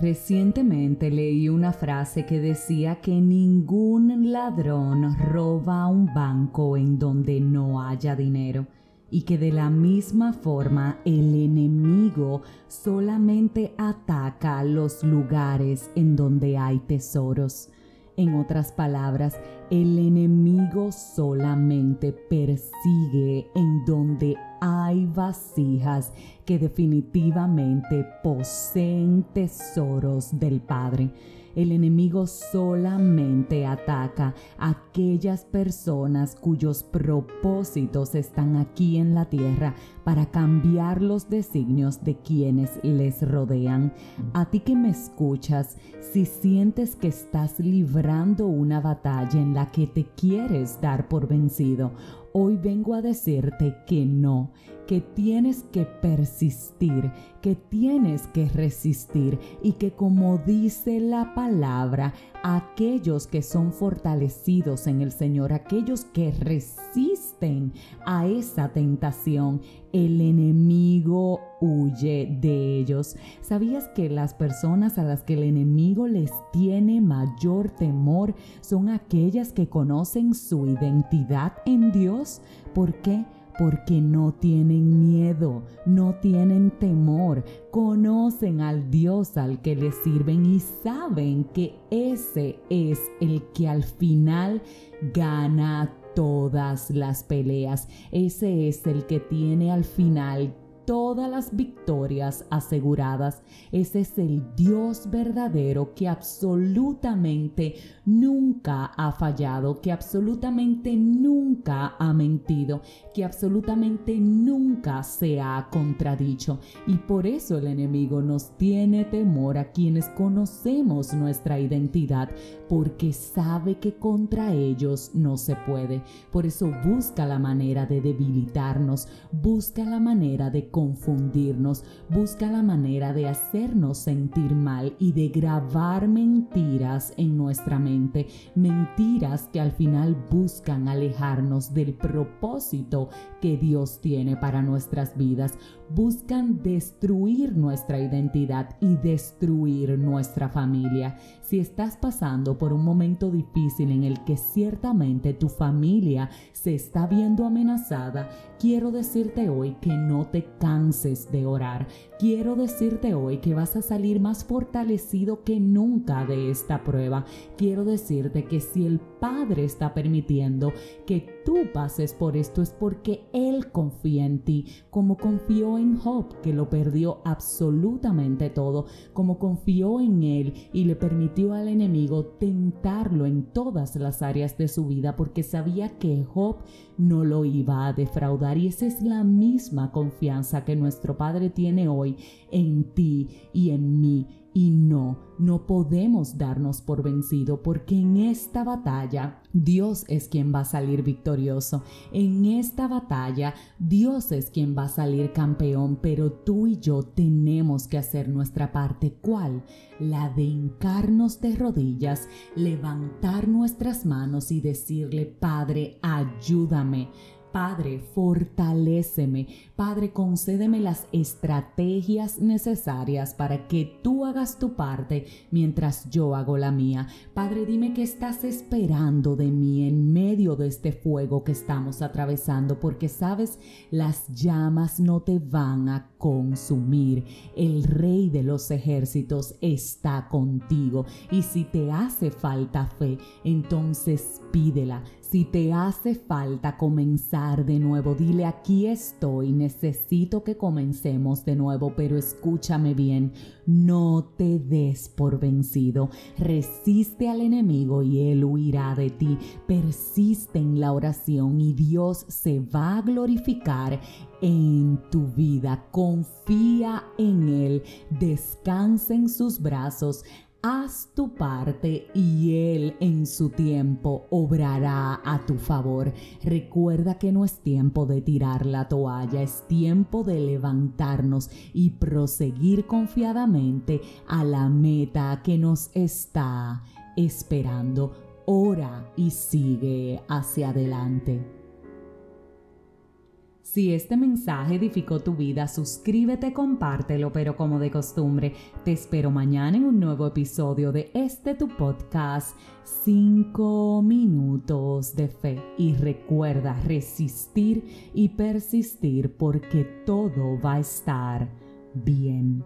Recientemente leí una frase que decía que ningún ladrón roba un banco en donde no haya dinero y que de la misma forma el enemigo solamente ataca los lugares en donde hay tesoros. En otras palabras, el enemigo solamente persigue en donde hay vasijas definitivamente poseen tesoros del Padre. El enemigo solamente ataca a aquellas personas cuyos propósitos están aquí en la tierra para cambiar los designios de quienes les rodean. A ti que me escuchas, si sientes que estás librando una batalla en la que te quieres dar por vencido, hoy vengo a decirte que no, que tienes que persistir, que tienes que resistir y que como dice la palabra, aquellos que son fortalecidos en el Señor, aquellos que resisten a esa tentación, el enemigo huye de ellos. ¿Sabías que las personas a las que el enemigo les tiene mayor temor son aquellas que conocen su identidad en Dios? ¿Por qué? Porque no tienen miedo, no tienen temor, conocen al Dios al que les sirven y saben que ese es el que al final gana todas las peleas. Ese es el que tiene al final todas las victorias aseguradas. Ese es el Dios verdadero que absolutamente nunca ha fallado, que absolutamente nunca ha mentido, que absolutamente nunca se ha contradicho. Y por eso el enemigo nos tiene temor a quienes conocemos nuestra identidad, porque sabe que contra ellos no se puede. Por eso busca la manera de debilitarnos, busca la manera de confundirnos, busca la manera de hacernos sentir mal y de grabar mentiras en nuestra mente, mentiras que al final buscan alejarnos del propósito que Dios tiene para nuestras vidas, buscan destruir nuestra identidad y destruir nuestra familia. Si estás pasando por un momento difícil en el que ciertamente tu familia se está viendo amenazada, quiero decirte hoy que no te canses de orar. Quiero decirte hoy que vas a salir más fortalecido que nunca de esta prueba. Quiero decirte que si el Padre está permitiendo que tú pases por esto es porque Él confía en ti, como confió en Job, que lo perdió absolutamente todo, como confió en Él y le permitió al enemigo tentarlo en todas las áreas de su vida, porque sabía que Job no lo iba a defraudar. Y esa es la misma confianza que nuestro Padre tiene hoy en ti y en mí y no, no podemos darnos por vencido porque en esta batalla Dios es quien va a salir victorioso. En esta batalla Dios es quien va a salir campeón, pero tú y yo tenemos que hacer nuestra parte. ¿Cuál? La de hincarnos de rodillas, levantar nuestras manos y decirle, Padre, ayúdame Padre, fortaléceme. Padre, concédeme las estrategias necesarias para que tú hagas tu parte mientras yo hago la mía. Padre, dime qué estás esperando de mí en medio de este fuego que estamos atravesando, porque sabes, las llamas no te van a consumir. El rey de los ejércitos está contigo. Y si te hace falta fe, entonces pídela si te hace falta comenzar de nuevo, dile aquí estoy, necesito que comencemos de nuevo, pero escúchame bien, no te des por vencido, resiste al enemigo y él huirá de ti, persiste en la oración y Dios se va a glorificar en tu vida, confía en Él, descansa en sus brazos, Haz tu parte y Él en su tiempo obrará a tu favor. Recuerda que no es tiempo de tirar la toalla, es tiempo de levantarnos y proseguir confiadamente a la meta que nos está esperando. Ora y sigue hacia adelante. Si este mensaje edificó tu vida, suscríbete, compártelo, pero como de costumbre, te espero mañana en un nuevo episodio de este tu podcast, 5 minutos de fe. Y recuerda resistir y persistir porque todo va a estar bien.